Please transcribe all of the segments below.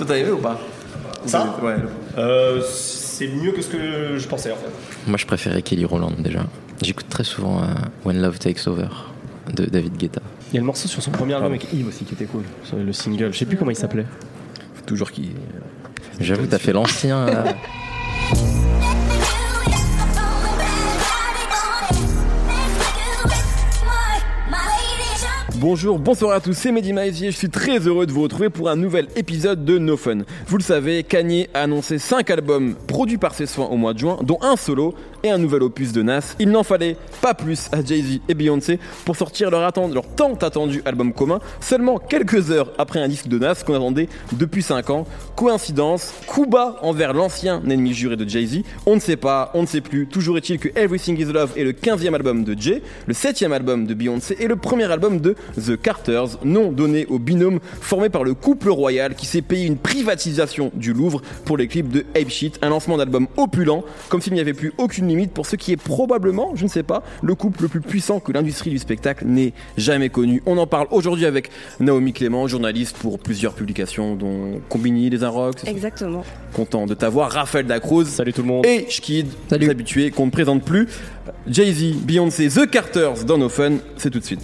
Toi, t'as aimé ou pas Ça Ouais. Euh, c'est mieux que ce que je pensais en fait. Moi, je préférais Kelly Rowland déjà. J'écoute très souvent euh, When Love Takes Over de David Guetta. Il y a le morceau sur son premier album avec Yves aussi qui était cool. Sur Le single, je sais plus comment il s'appelait. Faut toujours qu'il. J'avoue, t'as fait l'ancien. Bonjour, bonsoir à tous, c'est Mehdi Maizier, je suis très heureux de vous retrouver pour un nouvel épisode de No Fun. Vous le savez, Kanye a annoncé 5 albums produits par ses soins au mois de juin, dont un solo et un nouvel opus de Nas. Il n'en fallait pas plus à Jay-Z et Beyoncé pour sortir leur, leur tant attendu album commun, seulement quelques heures après un disque de Nas qu'on attendait depuis 5 ans. Coïncidence, coup bas envers l'ancien ennemi juré de Jay-Z, on ne sait pas, on ne sait plus, toujours est-il que Everything Is Love est le 15e album de Jay, le 7e album de Beyoncé et le premier album de The Carters, nom donné au binôme formé par le couple royal qui s'est payé une privatisation du Louvre pour les clips de Ape Shit, un lancement d'album opulent, comme s'il n'y avait plus aucune limite pour ce qui est probablement, je ne sais pas, le couple le plus puissant que l'industrie du spectacle n'ait jamais connu. On en parle aujourd'hui avec Naomi Clément, journaliste pour plusieurs publications dont Combini, Les Inrocks, Exactement. content de t'avoir, Raphaël Dacruz Salut tout le monde. et Shkid, Salut. les habitués qu'on ne présente plus. Jay-Z, Beyoncé, The Carters dans No Fun, c'est tout de suite.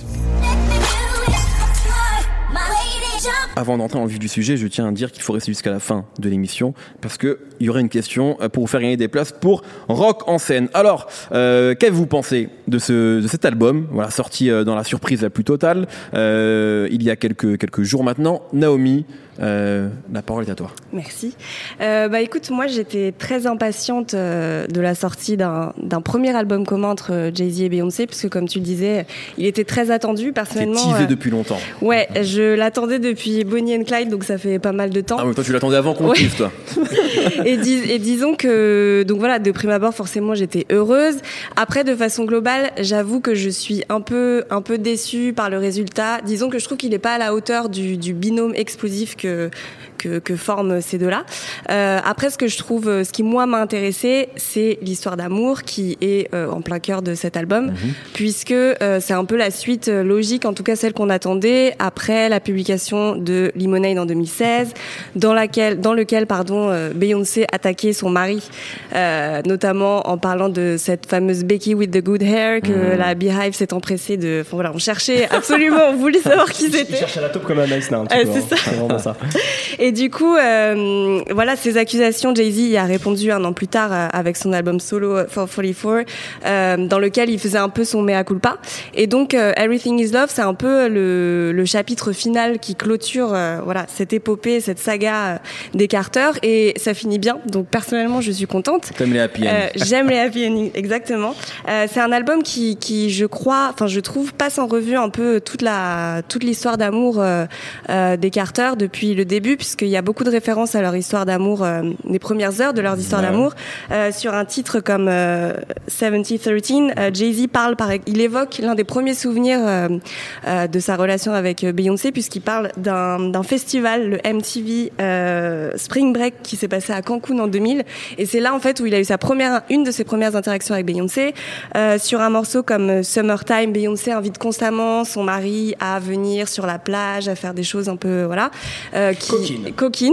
Avant d'entrer le vif du sujet, je tiens à dire qu'il faut rester jusqu'à la fin de l'émission parce que il y aurait une question euh, pour vous faire gagner des places pour Rock en scène. Alors, euh, qu'avez-vous pensé de, ce, de cet album? Voilà, sorti euh, dans la surprise la plus totale euh, il y a quelques quelques jours maintenant. Naomi, euh, la parole est à toi. Merci. Euh, bah écoute, moi j'étais très impatiente euh, de la sortie d'un premier album commun entre Jay-Z et Beyoncé, puisque comme tu le disais, il était très attendu personnellement. teasé depuis longtemps. Ouais, je l'attendais depuis Bonnie and Clyde, donc ça fait pas mal de temps. Ah, mais toi, tu l'attendais avant qu'on Ouais. tease, toi. et, dis- et disons que donc voilà de prime abord forcément j'étais heureuse après de façon globale j'avoue que je suis un peu un peu déçue par le résultat disons que je trouve qu'il n'est pas à la hauteur du, du binôme explosif que que, que forment ces deux-là. Euh, après, ce que je trouve, euh, ce qui moi m'a intéressé, c'est l'histoire d'amour qui est euh, en plein cœur de cet album, puisque euh, c'est un peu la suite logique, en tout cas celle qu'on attendait après la publication de Lemonade en 2016, dans laquelle, dans lequel, pardon, Beyoncé attaquait son mari, notamment en parlant de cette fameuse Becky with the good hair que la Beehive s'est empressée de. Enfin voilà, on cherchait absolument, on voulait savoir qui c'était. cherche à la taupe comme un nice now, un petit peu, c'est hein. ça. C'est vraiment ça. Et du coup, euh, voilà, ces accusations, Jay-Z y a répondu un an plus tard euh, avec son album solo euh, 444, euh, dans lequel il faisait un peu son mea culpa. Et donc, euh, Everything Is Love, c'est un peu le, le chapitre final qui clôture, euh, voilà, cette épopée, cette saga des Carter, et ça finit bien. Donc, personnellement, je suis contente. T'aimes les happy. J'aime les happy endings, exactement. Euh, c'est un album qui, qui, je crois, enfin, je trouve, passe en revue un peu toute la, toute l'histoire d'amour euh, euh, des Carter depuis le début, puisqu'il y a beaucoup de références à leur histoire d'amour, euh, les premières heures de leur histoire Ouais. d'amour. Euh, sur un titre comme euh, 7013, euh, Jay-Z parle, par, il évoque l'un des premiers souvenirs euh, euh, de sa relation avec euh, Beyoncé, puisqu'il parle d'un festival, le MTV euh, Spring Break, qui s'est passé à Cancun en 2000. Et c'est là, en fait, où il a eu sa première, une de ses premières interactions avec Beyoncé. Euh, sur un morceau comme euh, Summertime, Beyoncé invite constamment son mari à venir sur la plage, à faire des choses un peu, voilà, euh, qui, Coquines.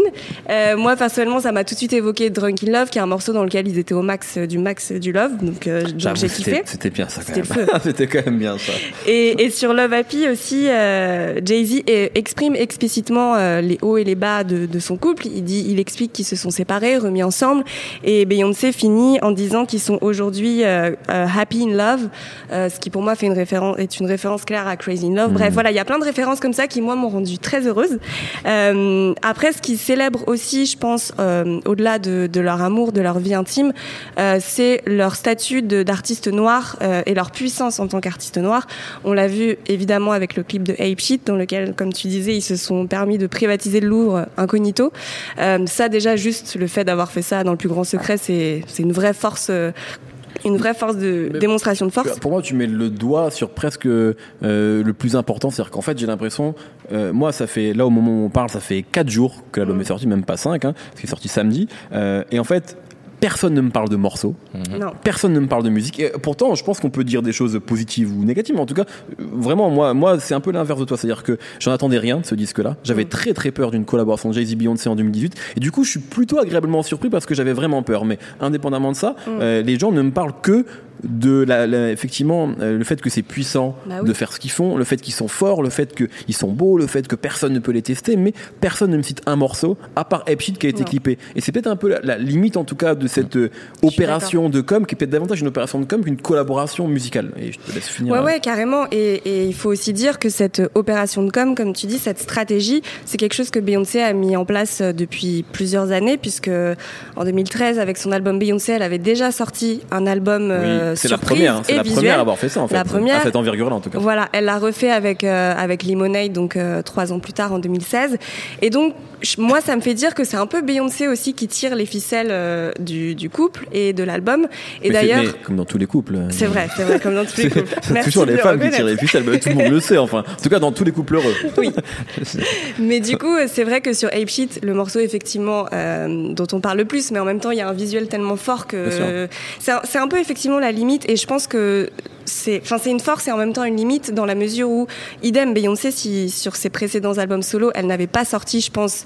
Euh, moi, personnellement, ça m'a tout de suite évoqué Drunk in Love, qui est un morceau dans lequel ils étaient au max euh, du max du love. Donc, euh, donc j'ai kiffé. C'était bien ça quand C'était même. C'était quand même bien ça. Et, et sur Love Happy aussi, euh, Jay-Z exprime explicitement les hauts et les bas de, de son couple. Il dit, il explique qu'ils se sont séparés, remis ensemble, et Beyoncé finit en disant qu'ils sont aujourd'hui happy in love, ce qui pour moi fait une référence est une référence claire à Crazy in Love. Bref, voilà, il y a plein de références comme ça qui moi m'ont rendu très heureuse. Euh, après, ce qui célèbre aussi, je pense, euh, au-delà de, leur amour, de leur vie intime, euh, c'est leur statut d'artiste noir euh, et leur puissance en tant qu'artiste noir. On l'a vu évidemment avec le clip de Ape Shit, dans lequel, comme tu disais, ils se sont permis de privatiser le Louvre incognito. Ça, déjà, juste le fait d'avoir fait ça dans le plus grand secret, c'est une vraie force. Une vraie force de Mais- démonstration de force. Pour moi, tu mets le doigt sur presque euh, le plus important. C'est-à-dire qu'en fait, j'ai l'impression, euh, moi, ça fait, là, au moment où on parle, ça fait 4 jours que l'album est sorti, même pas 5, hein, parce qu'il est sorti samedi. Euh, et en fait, personne ne me parle de morceaux, Non. personne ne me parle de musique. Et pourtant, je pense qu'on peut dire des choses positives ou négatives. Mais en tout cas, euh, vraiment, moi, moi c'est un peu l'inverse de toi. C'est-à-dire que j'en attendais rien de ce disque-là. J'avais très très peur d'une collaboration de Jay-Z Beyoncé en 2018. Et du coup, je suis plutôt agréablement surpris parce que j'avais vraiment peur. Mais indépendamment de ça, euh, les gens ne me parlent que de la, la- effectivement euh, le fait que c'est puissant Bah oui. de faire ce qu'ils font, le fait qu'ils sont forts, le fait qu'ils sont beaux, le fait que personne ne peut les tester, mais personne ne me cite un morceau à part Epshit qui a été Non. clippé. Et c'est peut-être un peu la, la limite en tout cas de cette euh, opération de com qui est peut-être davantage une opération de com qu'une collaboration musicale. Et je te laisse finir. Ouais, euh, ouais, carrément. Et, et il faut aussi dire que cette opération de com, comme tu dis, cette stratégie, c'est quelque chose que Beyoncé a mis en place depuis plusieurs années, puisque en 2013, avec son album Beyoncé, elle avait déjà sorti un album oui, euh, c'est la première, hein, c'est la première à avoir fait ça en fait. La première. À cette envergure-là en tout cas. Voilà, elle l'a refait avec euh, avec Lemonade, donc euh, trois ans plus tard en 2016. Et donc moi, ça me fait dire que c'est un peu Beyoncé aussi qui tire les ficelles euh, du, du couple et de l'album. Et d'ailleurs, comme dans tous les couples. euh, c'est vrai, c'est vrai, comme dans tous les couples. c'est toujours les le femmes qui tirent les ficelles, tout le monde le sait enfin. En tout cas dans tous les couples heureux. Mais du coup, c'est vrai que sur Ape Sheet, le morceau effectivement euh, dont on parle le plus, mais en même temps, il y a un visuel tellement fort que c'est un, c'est un peu effectivement la limite. Et je pense que c'est, enfin, c'est une force et en même temps une limite dans la mesure où, idem, Beyoncé, si sur ses précédents albums solo, elle n'avait pas sorti, je pense,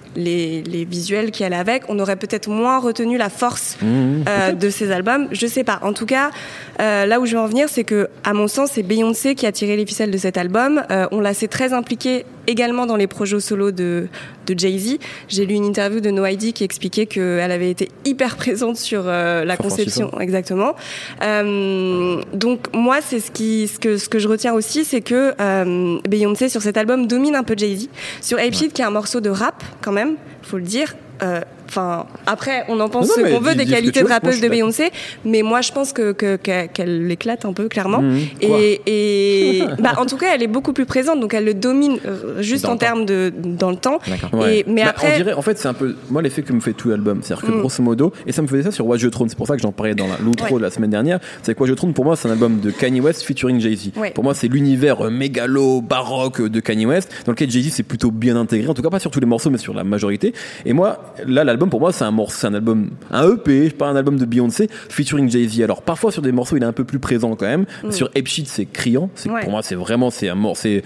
les, les visuels qui allaient avec, on aurait peut-être moins retenu la force Mmh. euh, de ces albums. Je sais pas. En tout cas, euh, là où je veux en venir, c'est que, à mon sens, c'est Beyoncé qui a tiré les ficelles de cet album. Euh, on l'a sait très impliquée également dans les projets solo de, de Jay-Z. J'ai lu une interview de No ID qui expliquait qu'elle avait été hyper présente sur euh, la conception, exactement. Euh, donc moi, c'est ce qui, ce que, ce que je retiens aussi, c'est que euh, Beyoncé sur cet album domine un peu Jay-Z. Sur Ape Sheet, qui est un morceau de rap quand même, faut le dire. euh, Enfin, après, on en pense Non, non, ce qu'on veut des qualités de rappeuse de Beyoncé, mais moi je pense que que- que- qu'elle l'éclate un peu clairement. Mmh. Et, et bah, en tout cas, elle est beaucoup plus présente, donc elle le domine euh, juste Dans en termes de dans le temps. D'accord. Ouais. Et, mais Bah, après, on dirait, en fait, c'est un peu moi l'effet que me fait tout l'album, c'est-à-dire que Mm. grosso modo, et ça me faisait ça sur Watch the Throne. C'est pour ça que j'en parlais dans l'outro Ouais. de la semaine dernière. C'est que Watch the Throne pour moi c'est un album de Kanye West featuring Jay Z. Ouais. Pour moi c'est l'univers euh, mégalo baroque de Kanye West dans lequel Jay Z c'est plutôt bien intégré. En tout cas pas sur tous les morceaux mais sur la majorité. Et moi là l'album pour moi c'est un morceau, c'est un album, un EP, pas un album de Beyoncé featuring Jay Z. Alors parfois sur des morceaux il est un peu plus présent quand même. Sur Ape Sheet c'est criant. C'est Ouais. pour moi c'est vraiment c'est un morceau, c'est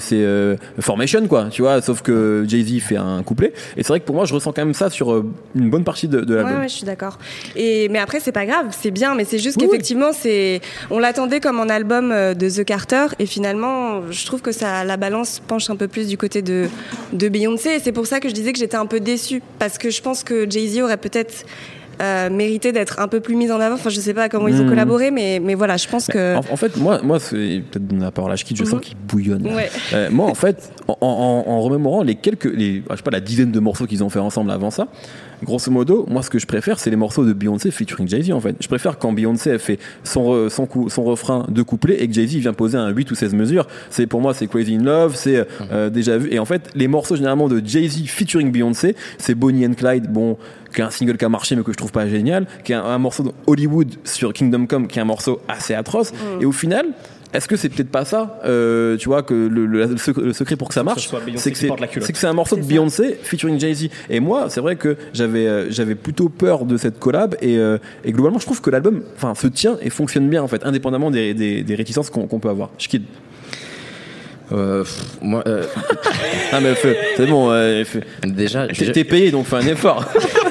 c'est euh, Formation quoi. Tu vois, sauf que Jay Z fait un couplet. Et c'est vrai que pour moi je ressens quand même ça sur euh, une bonne partie de, de l'album. Ouais, ouais, je suis d'accord. Et mais après, c'est pas grave, c'est bien, mais c'est juste Oui, qu'effectivement, c'est on l'attendait comme un album euh, de The Carter, et finalement, je trouve que ça la balance penche un peu plus du côté de de Beyoncé. Et c'est pour ça que je disais que j'étais un peu déçue parce que je pense que Jay Z aurait peut-être euh, mérité d'être un peu plus mise en avant. Enfin, je sais pas comment ils ont Mhm. collaboré, mais mais voilà, je pense que En, en fait, moi, moi c'est peut-être la parole à Shkid, je sens Mhm. qu'il bouillonne. Ouais. Euh, moi, en fait, en, en- en remémorant les quelques, les, je sais pas, la dizaine de morceaux qu'ils ont fait ensemble avant ça, grosso modo, moi, ce que je préfère, c'est les morceaux de Beyoncé featuring Jay-Z, en fait. Je préfère quand Beyoncé a fait son, re- son, cou- son refrain de couplet et que Jay-Z vient poser un 8 ou 16 mesures. C'est, pour moi, c'est Crazy in Love, c'est euh, déjà vu. Et en fait, les morceaux, généralement, de Jay-Z featuring Beyoncé, c'est Bonnie and Clyde, bon, qui est un single qui a marché mais que je trouve pas génial, qui est un, un morceau de Hollywood sur Kingdom Come, qui est un morceau assez atroce. Et au final, est-ce que c'est peut-être pas ça, euh, tu vois, que le, le- le secret- pour que ça marche, c'est que c'est un morceau de. Beyoncé featuring Jay-Z. Et moi, c'est vrai que j'avais euh, j'avais plutôt peur de cette collab et, euh, et globalement, je trouve que l'album, enfin, se tient et fonctionne bien en fait, indépendamment des, des, des réticences qu'on peut avoir. Je quitte. Euh, pff, moi, euh, Ah mais c'est bon, euh, déjà, t'es payé donc fais un effort.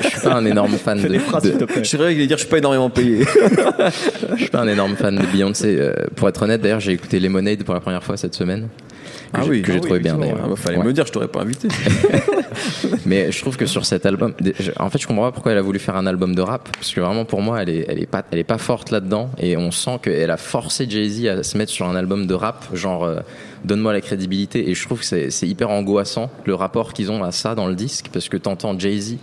je suis pas un énorme fan Fais de, de- je serais qu'il dire je suis pas énormément payé. je suis pas un énorme fan de Beyoncé. euh, pour être honnête, d'ailleurs, j'ai écouté Lemonade pour la première fois cette semaine. Que Ah j'ai- oui, que j'ai ah oui, trouvé bien d'ailleurs. Ah bah, fallait Ouais. me dire, je t'aurais pas invité. Mais je trouve que sur cet album, en fait, je comprends pas pourquoi elle a voulu faire un album de rap, parce que vraiment pour moi, elle est, elle est pas, elle est pas forte là-dedans, et on sent qu'elle a forcé Jay Z à se mettre sur un album de rap, genre euh, donne-moi la crédibilité, et je trouve que c'est hyper angoissant le rapport qu'ils ont à ça dans le disque, parce que t'entends Jay Z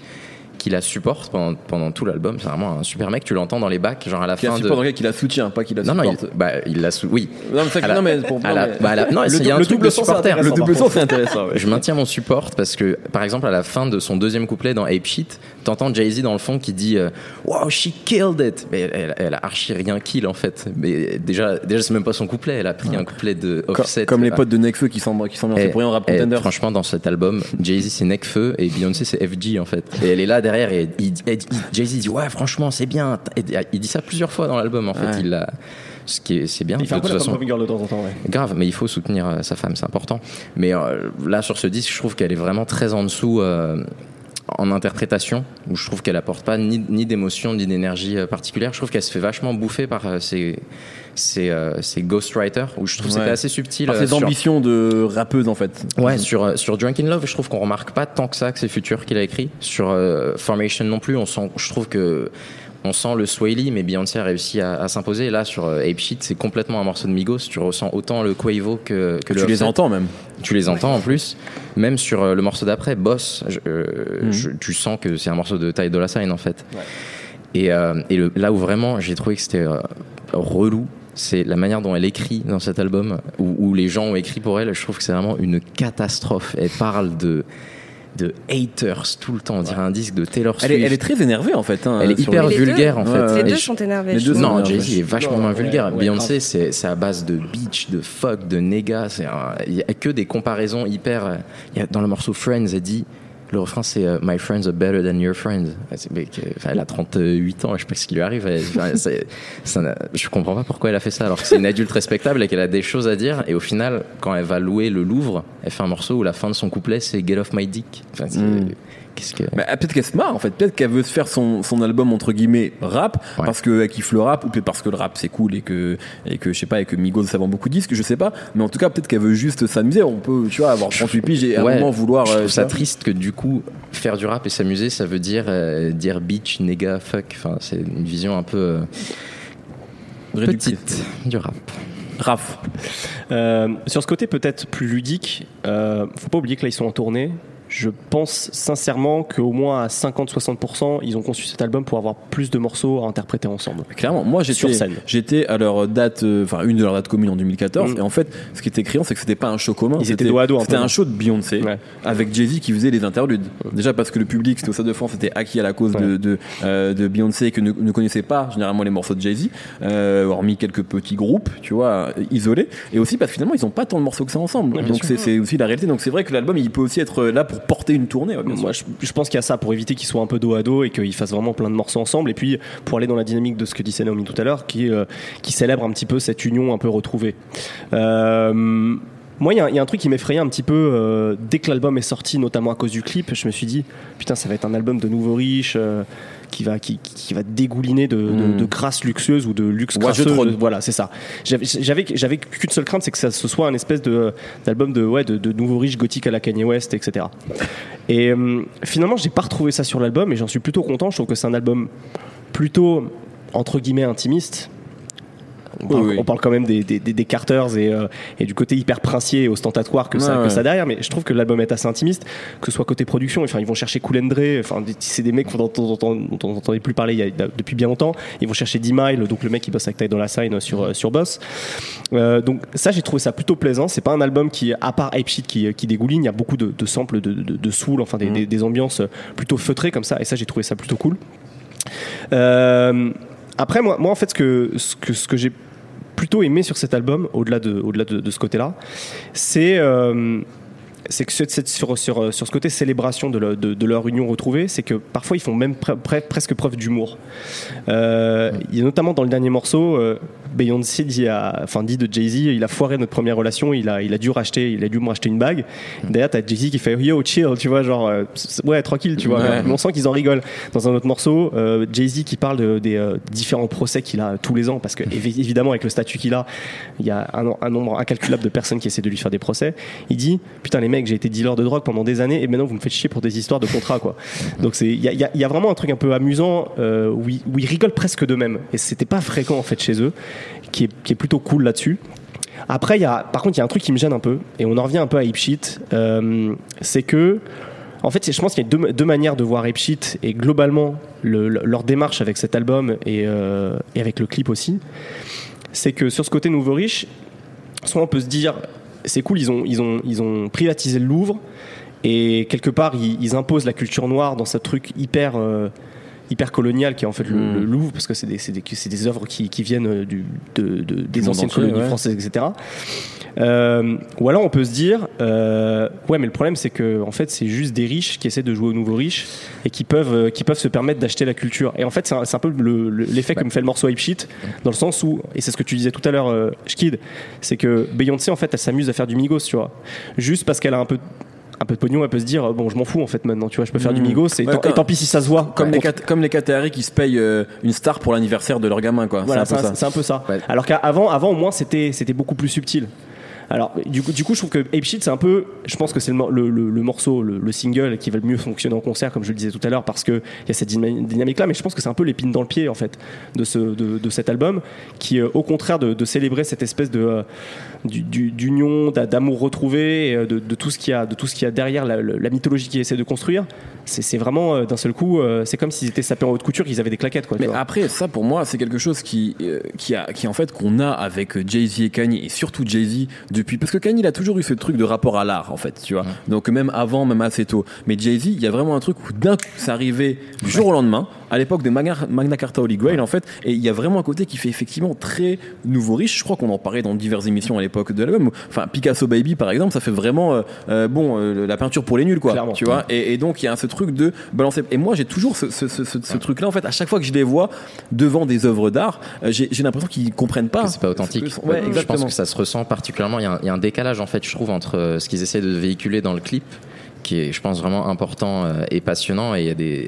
qui la supporte pendant, pendant tout l'album, c'est vraiment un super mec, tu l'entends dans les bacs, genre à la Qui a fin de. support dans lequel qui la soutient, pas qui la Non, non, supporte. il, bah, il l'a sou- oui. Non, mais ça- la- non, mais pour la- non, mais- bah, la- non, le il y a un double- truc de supporter. Le double sens, c'est intéressant. ouais. Je maintiens mon support parce que, par exemple, à la fin de son deuxième couplet dans Ape Sheet, t'entends Jay-Z dans le fond qui dit euh, Wow, she killed it! Mais elle, elle a archi rien kill en fait. Mais déjà, déjà c'est même pas son couplet, elle a pris un couplet de Offset. comme les Ah. potes de Nekfeu qui s'ambiancent qui s'ambiancent Et- pour rien en rap et contender. franchement, dans cet album, Jay-Z c'est Nekfeu et Beyoncé c'est FG en fait. Et elle est là derrière et Jay-Z dit ouais franchement c'est bien. il dit ça plusieurs fois dans l'album en fait. Il a, ce qui est c'est bien. Il fait un peu de façon. Girl de temps en temps. Ouais. Grave, mais il faut soutenir euh, sa femme, c'est important. Mais euh, là sur ce disque, je trouve qu'elle est vraiment très en dessous. Euh, en interprétation, où je trouve qu'elle apporte pas ni, ni d'émotion ni d'énergie particulière. Je trouve qu'elle se fait vachement bouffer par ses, ses, ses ghostwriters, où je trouve que c'était assez subtil. Par ses ambitions de rappeuse en fait. Ouais, sur, sur Drunk in Love, je trouve qu'on remarque pas tant que ça que c'est Future qu'il a écrit. Sur Formation non plus, on sent, je trouve que on sent le Swaley, mais Beyoncé a réussi à, s'imposer. Là, sur euh, Ape Sheet, c'est complètement un morceau de Migos. Tu ressens autant le Quavo que, que le. Tu les entends même. Tu les entends en plus. Même sur euh, le morceau d'après, Boss, euh, mhm. tu sens que c'est un morceau de Ty Dolla Sign en fait. Et, et là où vraiment j'ai trouvé que c'était relou, c'est la manière dont elle écrit dans cet album, où, où, les gens ont écrit pour elle. Je trouve que c'est vraiment une catastrophe. Elle parle de de haters tout le temps. On dirait un disque de Taylor Swift. Elle est, très énervée en fait. Hein, elle est hyper vulgaire en fait. Les deux sont énervés. non, Jay-Z est vachement moins vulgaire. Beyoncé, c'est à base de bitch, de fuck, de néga. Il y a que des comparaisons hyper. Y a, dans le morceau Friends, elle dit le refrain, c'est euh, My friends are better than your friends. elle a 38 ans, je sais pas ce qui lui arrive. je comprends pas pourquoi elle a fait ça, alors que c'est une adulte respectable et qu'elle a des choses à dire. Et au final, quand elle va louer le Louvre, elle fait un morceau où la fin de son couplet, c'est Get off my dick. Bah, peut-être qu'elle se marre en fait, peut-être qu'elle veut se faire son, son album entre guillemets rap parce qu'elle kiffe le rap ou peut-être parce que le rap c'est cool et que et que je sais pas et que Migos ça vend beaucoup de disques, je sais pas, mais en tout cas peut-être qu'elle veut juste s'amuser. On peut tu vois avoir 38 piges et à un moment vouloir. Je trouve euh, ça triste que du coup faire du rap et s'amuser ça veut dire euh, dire bitch, nigga, fuck. Enfin c'est une vision un peu euh, petite du rap. Raph. sur ce côté peut-être plus ludique, faut pas oublier que là ils sont en tournée je pense sincèrement qu'au moins à 50-60%, ils ont conçu cet album pour avoir plus de morceaux à interpréter ensemble. Clairement, moi j'étais, j'étais à leur date, euh, enfin une de leurs dates communes en 2014, mm. et en fait, ce qui était criant, c'est que c'était pas un show commun. c'était un show de Beyoncé avec Jay-Z qui faisait les interludes. Déjà parce que le public, c'était au Stade de France, était acquis à la cause de, de, euh, de, Beyoncé et que ne, ne, connaissait pas généralement les morceaux de Jay-Z, euh, hormis quelques petits groupes, tu vois, isolés, et aussi parce que finalement ils ont pas tant de morceaux que ça ensemble. donc c'est aussi la réalité. Donc c'est vrai que l'album il peut aussi être là pour porter une tournée. Moi, je, pense qu'il y a ça pour éviter qu'ils soient un peu dos à dos et qu'ils fassent vraiment plein de morceaux ensemble. Et puis pour aller dans la dynamique de ce que disait Naomi tout à l'heure, qui, euh, qui célèbre un petit peu cette union un peu retrouvée. Euh, moi, il y, a un truc qui m'effrayait un petit peu euh, dès que l'album est sorti, notamment à cause du clip. Je me suis dit, putain, ça va être un album de nouveau riche qui va qui, qui, va dégouliner de, de, de, grâce luxueuse ou de luxe crasseuse. Voilà, c'est ça. J'avais j'avais qu'une seule crainte, c'est que ça ce soit un espèce de d'album de ouais de, de nouveau riche gothique à la Kanye West, etc. Et euh, finalement, j'ai pas retrouvé ça sur l'album et j'en suis plutôt content. Je trouve que c'est un album plutôt entre guillemets intimiste on, parle, quand même des, des, Carters euh, et, du côté hyper princier et ostentatoire que, ça, que ça derrière, mais je trouve que l'album est assez intimiste, que ce soit côté production. Enfin, ils vont chercher Cool enfin, c'est des mecs dont on n'entendait plus parler il y a, depuis bien longtemps. Ils vont chercher D-Mile, donc le mec qui bosse avec Ty dans la Sign sur, euh, sur Boss. Euh, donc ça, j'ai trouvé ça plutôt plaisant. C'est pas un album qui, à part Hype Sheet qui, qui dégouline, il y a beaucoup de, samples de, de, soul, enfin des, mm. des, ambiances plutôt feutrées comme ça, et ça, j'ai trouvé ça plutôt cool. Après, moi, moi, en fait, ce que, ce que, ce que j'ai plutôt aimé sur cet album, au-delà de, au-delà de, ce côté-là, c'est euh, c'est que sur, sur, sur, ce côté célébration de, de, leur union retrouvée, c'est que parfois ils font même presque preuve d'humour. Euh, il y a notamment dans le dernier morceau, euh, Beyoncé dit, à, enfin, dit de Jay-Z, il a foiré notre première relation, il a, il a dû racheter, il a dû me racheter une bague. D'ailleurs, t'as Jay-Z qui fait yo chill, tu vois, genre euh, ouais tranquille, tu vois. on sent qu'ils en rigolent. Dans un autre morceau, euh, Jay-Z qui parle des euh, différents procès qu'il a tous les ans, parce que évidemment avec le statut qu'il a, il y a un, un, nombre incalculable de personnes qui essaient de lui faire des procès. Il dit putain les mecs, j'ai été dealer de drogue pendant des années et maintenant vous me faites chier pour des histoires de contrats quoi. Donc c'est il y a, y a, vraiment un truc un peu amusant où, ils, où ils rigolent presque d'eux-mêmes et c'était pas fréquent en fait chez eux qui est, plutôt cool là-dessus. Après, y a, par contre, il y a un truc qui me gêne un peu, et on en revient un peu à Sheet, euh, c'est que, en fait, je pense qu'il y a deux, manières de voir Sheet, et globalement, leur démarche avec cet album euh, et, avec le clip aussi, c'est que sur ce côté nouveau riche, soit on peut se dire, c'est cool, ils ont, ils, ont, ils ont privatisé le Louvre, et quelque part, ils, imposent la culture noire dans ce truc hyper... Euh, hyper colonial qui est en fait le, Mm. le Louvre parce que c'est des, des, des œuvres qui, qui viennent euh, du, de, de- des anciennes entier, colonies ouais. françaises etc euh, ou alors on peut se dire euh, ouais mais le problème c'est que en fait c'est juste des riches qui essaient de jouer aux nouveaux riches et qui peuvent qui peuvent se permettre d'acheter la culture et en fait c'est un, un peu le- le- l'effet que me fait le morceau Hype Shit dans le sens où et c'est ce que tu disais tout à l'heure Schkid c'est que Beyoncé en fait elle s'amuse à faire du Migos tu vois juste parce qu'elle a un peu un peu de pognon, elle peut se dire bon, je m'en fous en fait maintenant, tu vois, je peux faire du Mhm. Migos et, Ouais, tant, pis si ça se voit. Comme, les, Contre- comme les qui se payent euh, une star pour l'anniversaire de leur gamin, quoi. Voilà, c'est un peu c'est ça. un, c'est un peu ça. Ouais. Alors qu'avant, avant, au moins, c'était beaucoup plus subtil. Alors, du coup, du coup, je trouve que Ape Shit, c'est un peu. Je pense que c'est le, mor- le, le- le morceau, le, le single qui va le mieux fonctionner en concert, comme je le disais tout à l'heure, parce qu'il y a cette dyna- dynamique-là. Mais je pense que c'est un peu l'épine dans le pied, en fait, de, ce, de, de cet album, qui, euh, au contraire de, de célébrer cette espèce de euh, du- du- d'union, d'a- d'amour retrouvé, et, euh, de, de tout ce qu'il y a, de tout ce qu'il y a derrière la, la mythologie qu'ils essaient de construire. C'est vraiment d'un seul coup, c'est comme s'ils étaient sapés en haute couture, qu'ils avaient des claquettes, quoi. Mais après, ça pour moi, c'est quelque chose qui, qui, a, qui en fait qu'on a avec Jay-Z et Kanye, et surtout Jay-Z depuis. Parce que Kanye, il a toujours eu ce truc de rapport à l'art, en fait, tu vois. Donc même avant, même assez tôt. Mais Jay-Z, il y a vraiment un truc où d'un coup, c'est arrivé du jour au lendemain, à l'époque de Magna, Magna Carta Holy Grail, en fait. Et il y a vraiment un côté qui fait effectivement très nouveau riche. Je crois qu'on en parlait dans diverses émissions à l'époque de l'album. Enfin, Picasso Baby, par exemple, ça fait vraiment, euh, euh, bon, euh, la peinture pour les nuls, quoi. Clairement. Tu vois. Et, et donc, il y a ce truc de balancer. Et moi, j'ai toujours ce, ce, ce, ce- ce truc-là, en fait, à chaque fois que je les vois devant des œuvres d'art, j'ai l'impression qu'ils comprennent pas. c'est pas authentique. Ouais, je pense que ça se ressent particulièrement. Il y, a un, décalage en fait, je trouve, entre euh, ce qu'ils essaient de véhiculer dans le clip, qui est, je pense, vraiment important euh, et passionnant, et il y a des,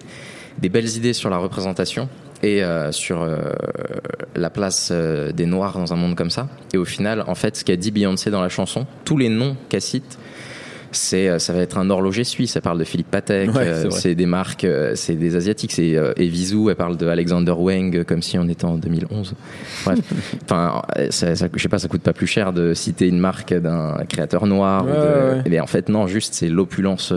belles idées sur la représentation et euh, sur la place des Noirs dans un monde comme ça. Et au final, en fait, ce qu'a dit Beyoncé dans la chanson, tous les noms qu'elle cite. C'est, euh, ça va être un horloger suisse. Ça parle de Philippe Patek. Ouais, euh, c'est des marques, euh, c'est des asiatiques. C'est Evisu. Elle parle de Alexander Wang comme si on était en 2011. Bref, enfin, ça, ça- je sais pas, ça coûte pas plus cher de citer une marque d'un créateur noir. ou de-. Mais en fait, non, juste c'est l'opulence.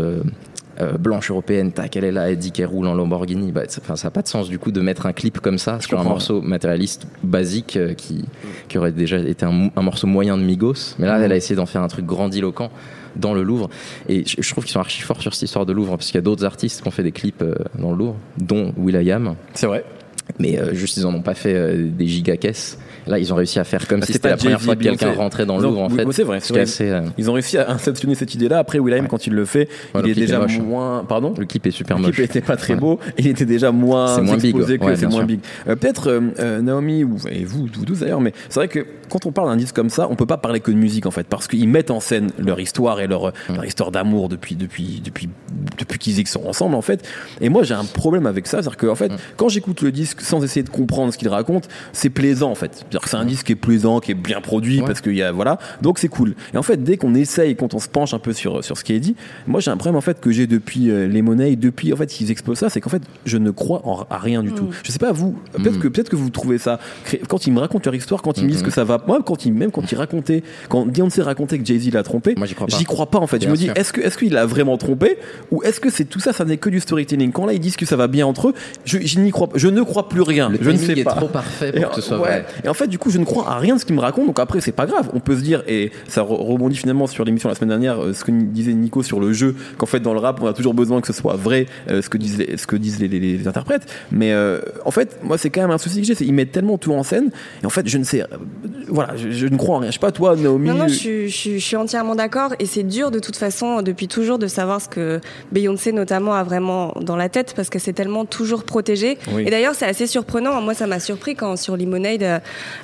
euh, blanche européenne, tac, elle est là, elle dit qu'elle roule en Lamborghini. Bah, ça n'a pas de sens du coup de mettre un clip comme ça sur un morceau matérialiste basique euh, qui, qui aurait déjà été un, morceau moyen de Migos. Mais là, elle a essayé d'en faire un truc grandiloquent dans le Louvre. Et je, je trouve qu'ils sont archi forts sur cette histoire de Louvre, parce qu'il y a d'autres artistes qui ont fait des clips euh, dans le Louvre, dont Will.i.am. C'est vrai. Mais euh, juste, ils en ont pas fait euh, des gigacaisses. Là, ils ont réussi à faire comme Bah, si c'est c'était la première fois que quelqu'un rentrait dans le Louvre, en oui, fait. c'est vrai, Ce c'est assez, euh, Ils ont réussi à inceptionner cette idée-là. Après, Ouais. quand il le fait, Ouais, il le est déjà moins. Pardon le clip est super Le moche. clip était pas très Ouais. beau, il était déjà moins, C'est moins big, exposé que c'est moins sûr. big. Euh, Peut-être euh, Naomi ou et vous, vous tous d'ailleurs, mais c'est vrai que quand on parle d'un disque comme ça, on peut pas parler que de musique en fait, parce qu'ils mettent en scène leur histoire et leur, Mm. leur histoire d'amour depuis depuis depuis depuis qu'ils sont ensemble en fait. Et moi j'ai un problème avec ça, c'est-à-dire que en Mm. fait, quand j'écoute le disque sans essayer de comprendre ce qu'il raconte, c'est plaisant en fait. C'est-à-dire que c'est un disque qui est plaisant, qui est bien produit, Ouais. parce qu'il y a voilà, donc c'est cool. Et en fait, dès qu'on essaye, quand on se penche un peu sur sur ce qui est dit, moi j'ai un problème en fait que j'ai depuis euh, les monnaies, depuis en fait qu'ils exposent ça, c'est qu'en fait je ne crois en, à rien du tout. Je sais pas vous, peut-être Mm. que peut-être que vous trouvez ça quand ils me racontent leur histoire, quand ils me disent Mhm. que ça va, moi quand ils même quand ils racontaient, quand Beyoncé racontait que Jay Z l'a trompé, Moi, j'y crois crois pas en fait. je me dis est-ce que est-ce qu'il l'a vraiment trompé ou est-ce que c'est tout ça, ça n'est que du storytelling? Quand là ils disent que ça va bien entre eux, je, je n'y crois, je ne crois plus rien. Le je ne sais est pas. trop parfait pour Et, que ce soit ouais. vrai. Et en fait, du coup, je ne crois à rien de ce qu'il me raconte. Donc après, c'est pas grave. On peut se dire, et ça re- rebondit finalement sur l'émission la semaine dernière, euh, ce que disait Nico sur le jeu, qu'en fait, dans le rap, on a toujours besoin que ce soit vrai, euh, ce que disent les, ce que disent les, interprètes. Mais euh, en fait, moi, c'est quand même un souci que j'ai, qu'ils mettent tellement tout en scène. Et en fait, je ne sais, voilà, je, je ne crois en rien. Je sais pas, toi, Naomi. Non, non, euh, je, suis- je, suis- je suis entièrement d'accord. Et c'est dur de toute façon, depuis toujours, de savoir ce que Beyoncé notamment a vraiment dans la tête parce que c'est tellement toujours protégé. Oui. Et d'ailleurs, c'est assez surprenant. Moi, ça m'a surpris quand sur Lemonade, euh,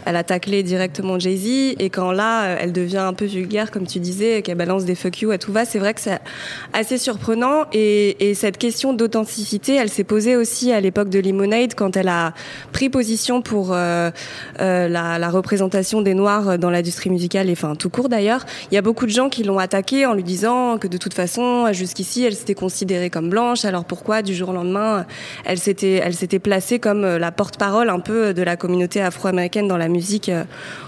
elle a taclé directement Jay-Z et quand là, euh, elle devient un peu vulgaire, comme tu disais, qu'elle balance des fuck you à tout va. C'est vrai que c'est assez surprenant. Et, et cette question d'authenticité, elle s'est posée aussi à l'époque de Lemonade quand elle a pris position pour euh, euh, la, la représentation des Noirs dans l'industrie musicale et enfin tout court d'ailleurs. Il y a beaucoup de gens qui l'ont attaquée en lui disant que de toute façon, jusqu'ici, elle s'était considérée comme blanche. Alors pourquoi du jour au lendemain, elle s'était, elle s'était placée comme euh, la porte-parole un peu de la communauté afro-américaine dans la musique euh,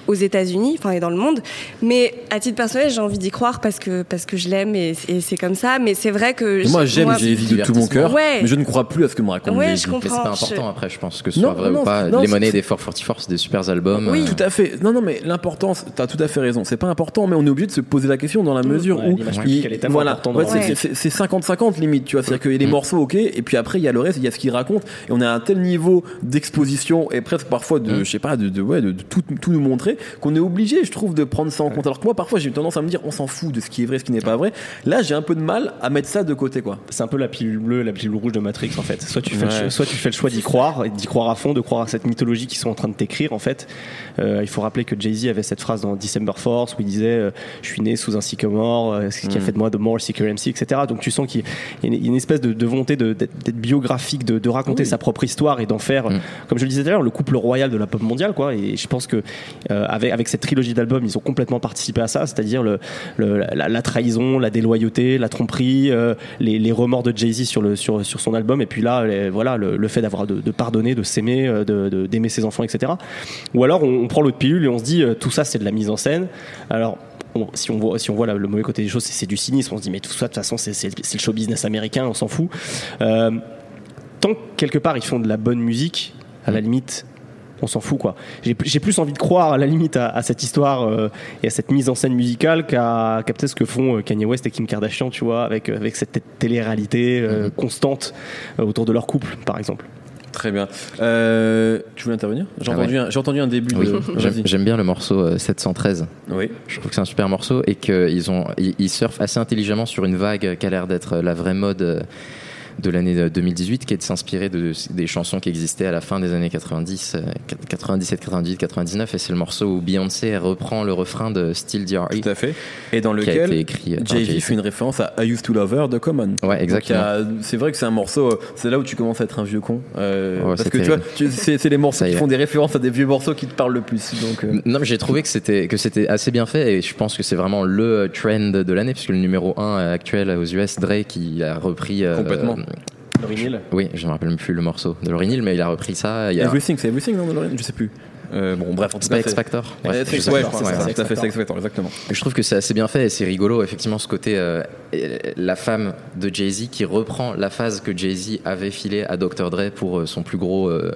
aux États-Unis, enfin et dans le monde. Mais à titre personnel, j'ai envie d'y croire parce que parce que je l'aime et, et c'est comme ça. Mais c'est vrai que Et moi, j'aime Jay-Z de tout mon cœur, Ouais. mais je ne crois plus à ce que me raconte Ouais, je Mais c'est comprends. pas important Je- après, je pense que ce Non, soit vrai non, ou pas. non, les monnaies des 444, c'est des super albums. Oui. euh, Tout à fait. Non, non, mais l'importance, t'as tout à fait raison. C'est pas important, mais on est obligé de se poser la question dans la mesure Ouais, où il- est voilà, Ouais, c'est- la c'est- c'est c'est 50-50 limite, tu vois. C'est-à-dire qu'il y a les morceaux, ok, et puis après il y a le reste, il y a ce qu'il raconte, et on a un tel niveau d'exposition et presque parfois de, Mm. je sais pas, de, de, ouais, de, de tout, tout nous montrer qu'on est obligé, je trouve, de prendre ça en compte. Alors que moi, parfois, j'ai eu tendance à me dire, on s'en fout de ce qui est vrai, ce qui n'est pas vrai. Là, j'ai un peu de mal à mettre ça de côté, quoi. C'est un peu la pilule bleue, la pilule rouge de Matrix en fait. Soit tu fais, le, soit tu fais le choix d'y croire, et d'y croire à fond, de croire à cette mythologie qu'ils sont en train de t'écrire en fait. Euh, il faut rappeler que Jay-Z avait cette phrase dans December Force où il disait euh, Je suis né sous un sycomore, euh, ce qui a Mm. fait de moi de more Seeker MC, etc. Donc tu sens qu'il y a une, espèce de, de volonté d'être biographique, de, de raconter Oui. sa propre histoire et d'en faire, Mm. comme je le disais tout à l'heure, le couple royal de la pop mondiale. Quoi. Et je pense que euh, avec, avec cette trilogie d'albums, ils ont complètement participé à ça, c'est-à-dire le, le- la, la trahison, la déloyauté, la tromperie, euh, les, les remords de Jay-Z sur, le, sur, sur son album, et puis là, les- voilà, le, le fait d'avoir de, de pardonner, de s'aimer, euh, de- d'aimer ses enfants, etc. Ou alors on, on prend l'autre pilule et on se dit euh, tout ça c'est de la mise en scène. Alors on- si on voit, si on voit la- le mauvais côté des choses, c'est du cynisme. On se dit mais tout ça de toute façon c'est le show business américain, on s'en fout. Euh, tant que quelque part ils font de la bonne musique, à la limite, on s'en fout quoi. J'ai plus- envie de croire à la limite à, à cette histoire euh, et à cette mise en scène musicale qu'à qu'à peut-être ce que font Kanye West et Kim Kardashian, tu vois, avec, avec cette télé-réalité euh, Mhm. constante euh, autour de leur couple, par exemple. Très bien. Euh, tu voulais intervenir? J'ai Ah entendu, un- j'ai entendu un début Oui, de. j'aime bien le morceau euh, 713. Oui. Je trouve que c'est un super morceau et qu'ils ils, ils surfent assez intelligemment sur une vague qui a l'air d'être la vraie mode euh, de l'année 2018, qui est de s'inspirer de, des chansons qui existaient à la fin des années 90, euh, 97, 98, 99. Et c'est le morceau où Beyoncé reprend le refrain de Still DRE Tout à fait. Et dans qui lequel écrit euh, Jay-Z fait une référence à I Used to Love Her de Common. Ouais, exactement. C'est vrai que c'est un morceau, euh, c'est là où tu commences à être un vieux con. euh, Ouais, parce que tu vois, terrible. tu- c'est c'est les morceaux qui font des références à des vieux morceaux qui te parlent le plus. Donc, euh, Non, mais j'ai trouvé que c'était assez bien fait et je pense que c'est vraiment le trend de l'année puisque le numéro 1 actuel aux US, Drake, il a repris. euh, Complètement. Laurie Neal. oui, je me rappelle même plus le morceau de Lauryn Hill, mais il a repris ça. Il y a, Everything, c'est Everything, non, Lorraine Je sais plus. Euh, bon, bref, en tout c'est pas X Factor. Ouais, c'est- tout à fait, c'est X Factor, exactement. Je trouve que c'est assez bien fait et c'est rigolo, effectivement, ce côté euh, la femme de Jay-Z qui reprend la phase que Jay-Z avait filée à Dr. Dre pour euh, son plus gros euh,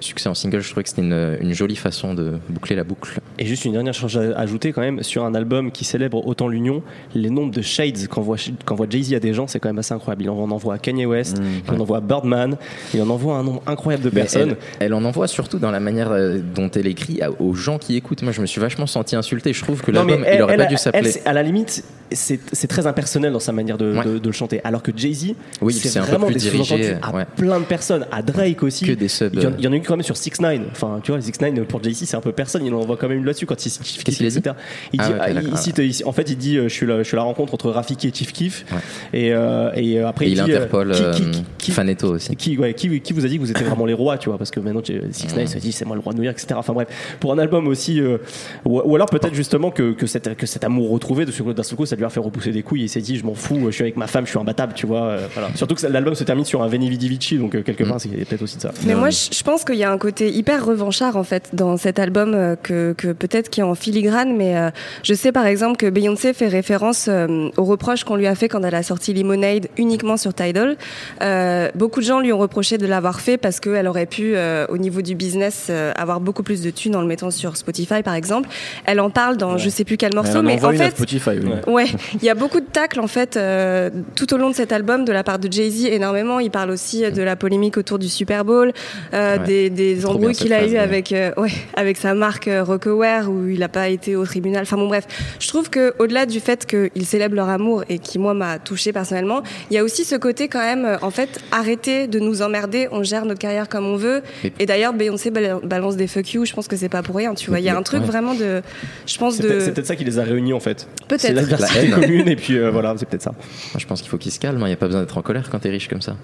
succès en single. Je trouvais que c'était une, une jolie façon de boucler la boucle. Et juste une dernière chose à ajouter quand même, sur un album qui célèbre autant l'union, les nombres de shades qu'envoie qu'envoie Jay-Z à des gens, c'est quand même assez incroyable. Il en envoie à Kanye West, il en envoie à Birdman, il en envoie un nombre incroyable de Mais personnes. Elle, elle en envoie surtout dans la manière euh, dont elle écrit à- aux gens qui écoutent. Moi, je me suis vachement senti insulté. Je trouve que l'album, il aurait elle pas dû s'appeler. à la limite, c'est très impersonnel dans sa manière de, Ouais. de- de le chanter. Alors que Jay-Z, Oui, c'est un peu vraiment plus des dirigé, à ouais. plein de personnes, à Drake aussi. Que des subs, Il y, en, il y en a eu quand même sur 6 9 Enfin, tu vois, 6 9 pour Jay-Z, c'est un peu personne. Il en envoie quand même une là-dessus quand il cite Chief Keef, etc. Il, dit, ah, cite, il- en fait, il dit, euh, je suis la, je suis la rencontre entre Rafiki et Chief Keef. Ouais. Et, euh, et euh, après, Et il, il dit, interpole qui- euh, qui- qui- Faneto aussi. qui, ouais, qui, qui vous a dit que vous étiez vraiment les rois, tu vois, parce que maintenant 6 9 se dit c'est moi le roi de New York, etc. Enfin bref, pour un album aussi, euh, ou, ou alors peut-être justement que, que, cet, que cet amour retrouvé de ce d'un seul coup, ça lui a fait repousser des couilles et il s'est dit je m'en fous, je suis avec ma femme, je suis imbattable, tu vois. euh, voilà. Surtout que l'album se termine sur un Veni Vidi Vici, donc quelque Mm. part c'est peut-être aussi de ça. Mais Non, moi, je pense qu'il y a un côté hyper revanchard en fait dans cet album euh, que, que peut-être qui est en filigrane, mais euh, je sais par exemple que Beyoncé fait référence euh, aux reproches qu'on lui a fait quand elle a sorti Lemonade uniquement sur Tidal. Beaucoup de gens lui ont reproché de l'avoir fait parce qu'elle aurait pu, au niveau du business, avoir beaucoup plus de thunes en le mettant sur Spotify par exemple. Elle en parle dans je sais plus quel morceau, mais en fait, Spotify, oui. Ouais. Ouais, il y a beaucoup de tacles en fait tout au long de cet album de la part de Jay-Z énormément. Il parle aussi de la polémique autour du Super Bowl, euh, Ouais. des, des embrouilles bien qu'il a eu avec euh, ouais avec sa marque euh, Rockaware où il n'a pas été au tribunal. Enfin bon bref, je trouve que au-delà du fait qu'ils célèbrent leur amour et qui moi m'a touché personnellement, il y a aussi ce côté quand même euh, en fait arrêtez de nous emmerder, on gère notre carrière comme on veut. Et- Et d'ailleurs Beyoncé bal- balance des fuck you, je pense que c'est pas pour rien. Tu vois, il y a un truc Ouais. vraiment de, je pense C'est de peut-être c'est peut-être ça qui les a réunis en fait. C'est peut-être. l'adversité La haine. commune et puis euh, voilà. c'est peut-être ça. Moi, je pense qu'il faut qu'il se calme. Il n'y a pas besoin d'être en colère quand t'es riche comme ça.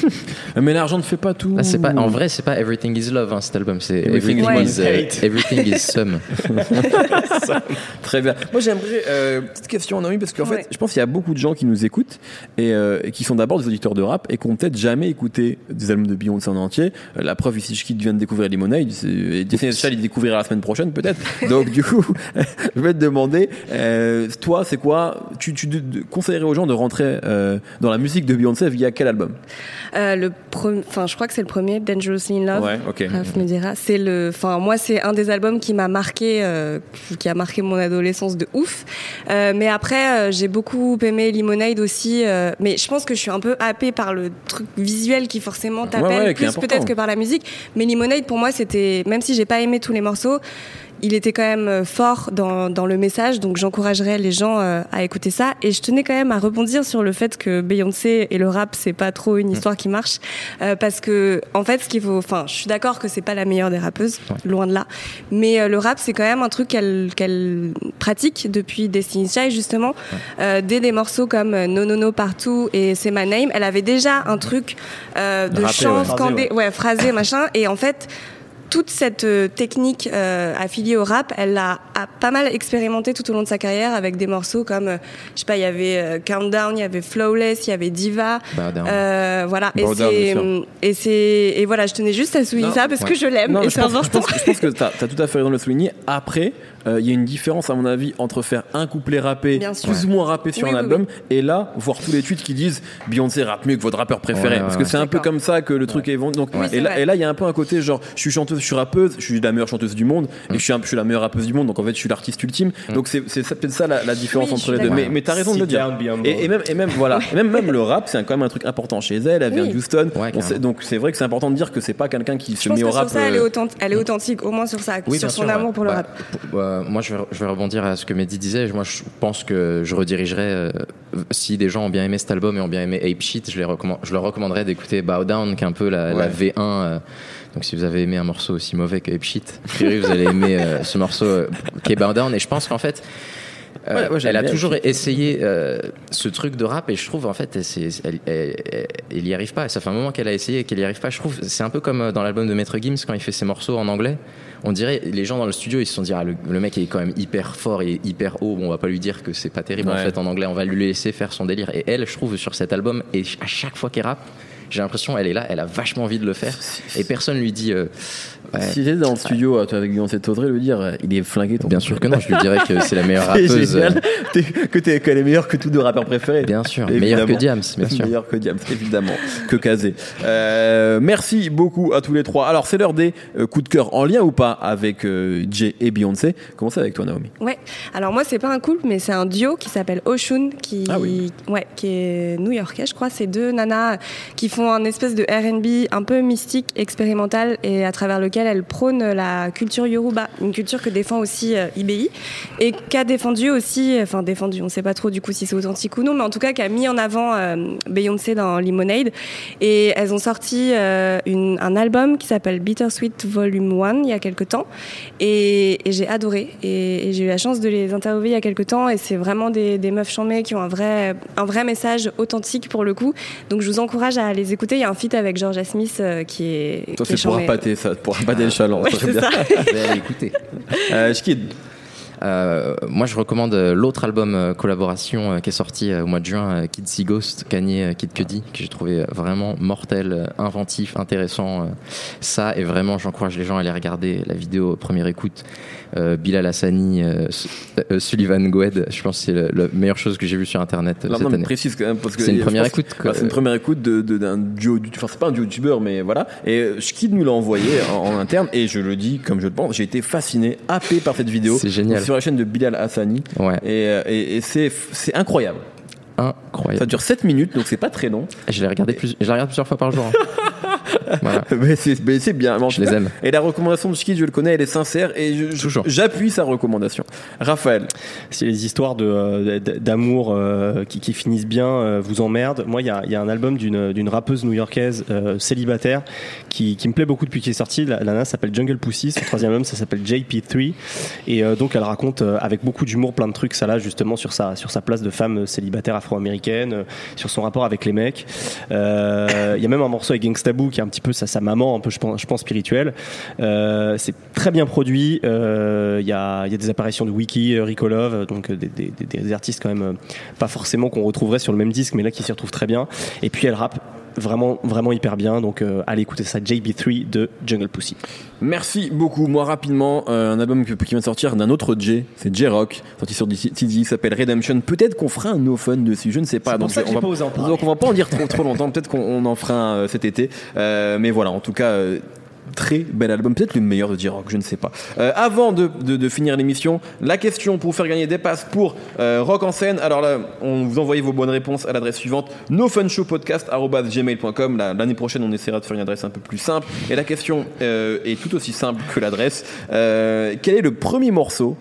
Mais l'argent ne fait pas tout. Là, c'est pas, en vrai, c'est pas Everything is Love, hein, cet album. C'est Everything Everything, is is, euh, hate. Everything is Sum. Très bien. Moi, j'aimerais euh, petite question, Naomi, parce qu'en Ouais. fait, je pense qu'il y a beaucoup de gens qui nous écoutent et, euh, et qui sont d'abord des auditeurs de rap et qui ont peut-être jamais écouté des albums de Beyoncé en entier. La preuve ici, Kid vient de découvrir Lemonade et Destiny Child, il découvrira la semaine prochaine peut-être. Donc du coup, je vais te demander, euh, toi, c'est quoi Tu, tu de- de- conseillerais aux gens de rentrer euh, dans la musique de Beyoncé via quel album? Euh, le pre- enfin, je crois que c'est le premier, Dangerously in Love. Ouais, ok. Raph me dira. C'est le, enfin, moi, c'est un des albums qui m'a marqué, euh, qui a marqué mon adolescence de ouf. Euh, mais après, euh, j'ai beaucoup aimé Lemonade aussi. euh, mais je pense que je suis un peu happée par le truc visuel qui forcément t'appelle ouais, plus peut-être que par la musique. Mais Lemonade, pour moi, c'était, même si j'ai pas aimé tous les morceaux. Il était quand même euh, fort dans, dans le message, donc j'encouragerais les gens euh, à écouter ça. Et je tenais quand même à rebondir sur le fait que Beyoncé et le rap, c'est pas trop une histoire qui marche, euh, parce que en fait, ce qu'il faut, enfin, je suis d'accord que c'est pas la meilleure des rappeuses, loin de là, mais euh, le rap, c'est quand même un truc qu'elle qu'elle pratique depuis Destiny's Child justement, euh, dès des morceaux comme euh, No No No partout et C'est My Name, elle avait déjà un truc euh, de Rappé, chant ouais. scandé, ouais, phrasé, machin, et en fait toute cette euh, technique euh, affiliée au rap, elle l'a a pas mal expérimenté tout au long de sa carrière avec des morceaux comme, euh, je sais pas, il y avait euh, Countdown, il y avait Flawless, il y avait Diva. Euh, voilà. Sûr. et c'est, et voilà, je tenais juste à souligner Non, ça parce ouais. que je l'aime et c'est je, pense, je, important. pense, je pense que tu as, tout à fait raison de le souligner. Après, euh, il y a une différence, à mon avis, entre faire un couplet rappé, Bien sûr. plus ou moins rappé sur Oui, un oui, album, et là, voir tous les tweets qui disent Beyoncé rappe mieux que votre rappeur préféré. Ouais, ouais, Parce que c'est un peu comme ça que le truc est vendu. Donc, et, là, et là, il y a un peu un côté genre, je suis chanteuse, je suis rappeuse, je suis la meilleure chanteuse du monde, et je suis, un- je suis la meilleure rappeuse du monde, donc en fait, je suis l'artiste ultime. Donc, c'est peut-être ça la, la différence entre les deux. Mais, mais t'as raison de le dire. Et, et même, et même, voilà. Et même, même le rap, c'est quand même un truc important chez elle. Elle vient de Houston. Donc, c'est vrai que c'est important de dire que c'est pas quelqu'un qui se met au rap. elle est, euh, authentique, est authentique, au moins sur ça, sur son amour pour le Bah, rap. Euh, moi, je vais, je vais rebondir à ce que Mehdi disait. Moi, je pense que je redirigerais. euh, si des gens ont bien aimé cet album et ont bien aimé Ape Shit, je, les recommande, je leur recommanderais d'écouter Bow Down, qui est un peu la, la V1. euh, donc, si vous avez aimé un morceau aussi mauvais que Ape Shit, vous allez aimer ce morceau qui est Bow Down. Et je pense qu'en fait. Euh, Ouais, ouais, j'aime elle a toujours essayé euh, ce truc de rap et je trouve en fait elle, elle, elle, elle- elle y arrive pas. Ça fait un moment qu'elle a essayé et qu'elle y arrive pas. Je trouve c'est un peu comme euh, dans l'album de Maître Gims quand il fait ses morceaux en anglais. On dirait les gens dans le studio ils se sont dit ah, le, le mec est quand même hyper fort et hyper haut. Bon on va pas lui dire que c'est pas terrible en fait en anglais. On va lui laisser faire son délire. Et elle je trouve sur cet album et à chaque fois qu'elle rappe j'ai l'impression elle est là, elle a vachement envie de le faire et personne lui dit. euh, ouais, Si j'étais dans le studio toi, avec Beyoncé, t'oserais lui dire, euh, il est flingué ton bien sûr que non, je lui dirais que c'est la meilleure rappeuse. euh, que t'es qu'elle est meilleure que tous deux rappeurs préférés. Bien sûr, meilleure que Diams, bien sûr. Meilleur que Diams, évidemment. que Kazé. Euh, merci beaucoup à tous les trois. Alors, c'est l'heure des coups de cœur en lien ou pas avec euh, Jay et Beyoncé. Commencez avec toi, Naomi? Ouais. Alors moi, c'est pas un couple, mais c'est un duo qui s'appelle Oshun, qui, Ah oui. ouais, qui est new-yorkais, je crois. C'est deux nanas qui font un espèce de R&B un peu mystique, expérimental, et à travers lequel elles prônent la culture yoruba, une culture que défend aussi euh, IBI et qu'a défendu aussi, enfin défendu, on sait pas trop du coup si c'est authentique ou non, mais en tout cas qui a mis en avant euh, Beyoncé dans Lemonade. Et elles ont sorti euh, une- un album qui s'appelle Bittersweet Volume 1 il y a quelques temps. Et, et j'ai adoré. Et, et j'ai eu la chance de les interviewer il y a quelques temps. Et c'est vraiment des, des meufs chambées qui ont un vrai, un vrai message authentique pour le coup. Donc je vous encourage à les écouter. Il y a un feat avec Georgia Smith qui est. Toi, c'est pour chambé. appâter ça, pour appâter le chaland. Ouais, c'est bien. ça. Vais aller écouter. Euh. Euh, moi, je recommande euh, l'autre album euh, collaboration euh, qui est sorti au mois de juin, Kid See Ghost, Kanye Kid Cudi, que j'ai trouvé vraiment mortel, inventif, intéressant. ça, et vraiment, j'encourage les gens à aller regarder la vidéo première écoute. Euh, Bilal Hassani, euh, euh, Sullivan Goed, je pense que c'est la meilleure chose que j'ai vue sur Internet Non, cette non, mais année. précise quand même parce que C'est une première écoute, c'est une première écoute de- de- d'un duo. du- Enfin, c'est pas un duo youtubeur, mais voilà. Et Schkid nous l'a envoyé en, en interne, et je le dis comme je le pense, j'ai été fasciné, happé par cette vidéo. C'est génial. Sur la chaîne de Bilal Hassani. Ouais, Et, et, et c'est c'est incroyable. Ça incroyable. dure 7 minutes, donc c'est pas très long. Je l'ai regardé, plus, je la regarde plusieurs fois par jour. hein. Voilà. mais c'est bien. Je les aime. Et la recommandation de Chiki, je le connais, elle est sincère et j'appuie sa recommandation. Raphaël, Si les histoires de, euh, d'amour euh, qui, qui finissent bien euh, vous emmerdent, moi il y a, il y a un album d'une, d'une rappeuse new-yorkaise euh, célibataire qui, qui me plaît beaucoup depuis qu'il est sorti. La, la nana s'appelle Jungle Pussy, son troisième album ça s'appelle JP3 et euh, donc elle raconte euh, avec beaucoup d'humour plein de trucs ça là justement sur sa sur sa place de femme célibataire afro-américaine, euh, sur son rapport avec les mecs. Euh, Il y a même un morceau avec Gangsta Boo qui est un petit peu sa, maman un peu je pense, je spirituelle. Euh, c'est très bien produit. Euh, Il y, a, des apparitions de Wiki, euh, Rico Love, euh, donc des, des- artistes quand même pas forcément qu'on retrouverait sur le même disque, mais là qui s'y retrouvent très bien. Et puis elle rappe vraiment vraiment hyper bien. Donc euh, allez écouter ça, JB3 de Jungle Pussy. merci beaucoup. Moi, rapidement, euh, un album que- qui vient de sortir d'un autre J, c'est J-Rock, sorti sur TD, s'appelle Redemption. Peut-être qu'on fera un no fun dessus, je ne sais pas. Donc, ça on va- pas osé en parler. donc on va pas en dire trop trop longtemps. Peut-être qu'on on en fera un euh, cet été. Euh, mais voilà, en tout cas. Très bel album, peut-être le meilleur de J-Rock, je ne sais pas. Euh, avant de, finir l'émission, la question pour faire gagner des passes pour euh, Rock en scène. Alors là, on vous envoyez vos bonnes réponses à l'adresse suivante nofunshowpodcast@gmail.com. La- L'année prochaine, on essaiera de faire une adresse un peu plus simple. Et la question euh, est tout aussi simple que l'adresse. Quel est le premier morceau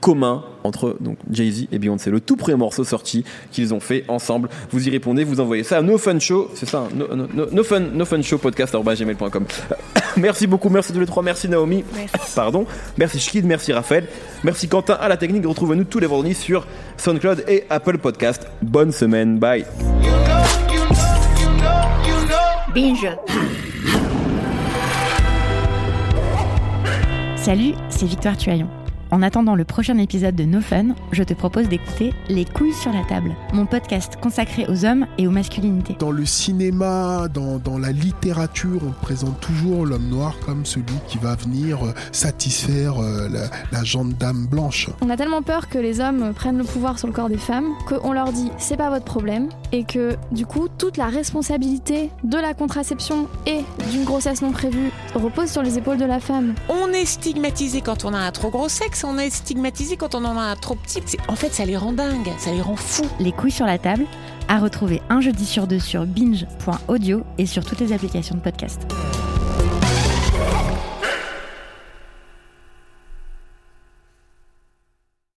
commun entre donc Jay-Z et Beyoncé, le tout premier morceau sorti qu'ils ont fait ensemble. Vous y répondez, vous envoyez ça à No Fun Show, c'est ça, hein, no, no, no- no fun, no fun show podcast gmail.com. merci beaucoup, merci tous les trois, merci Naomi, Merci. pardon, merci Schkid, merci Raphaël, merci Quentin à la technique. Retrouvez-nous tous les vendredis sur SoundCloud et Apple Podcast. Bonne semaine, bye. Binge. Salut, c'est Victoire Tuaillon. En attendant le prochain épisode de No Fun, je te propose d'écouter Les couilles sur la table, mon podcast consacré aux hommes et aux masculinités. Dans le cinéma, dans, dans la littérature, on présente toujours l'homme noir comme celui qui va venir euh, satisfaire euh, la, la dame blanche. On a tellement peur que les hommes prennent le pouvoir sur le corps des femmes qu'on leur dit c'est pas votre problème et que du coup toute la responsabilité de la contraception et d'une grossesse non prévue repose sur les épaules de la femme. On est stigmatisé quand on a un trop gros sexe, on est stigmatisé quand on en a un trop petit. En fait, ça les rend dingues, ça les rend fous. Les couilles sur la table, à retrouver un jeudi sur deux sur binge.audio et sur toutes les applications de podcast.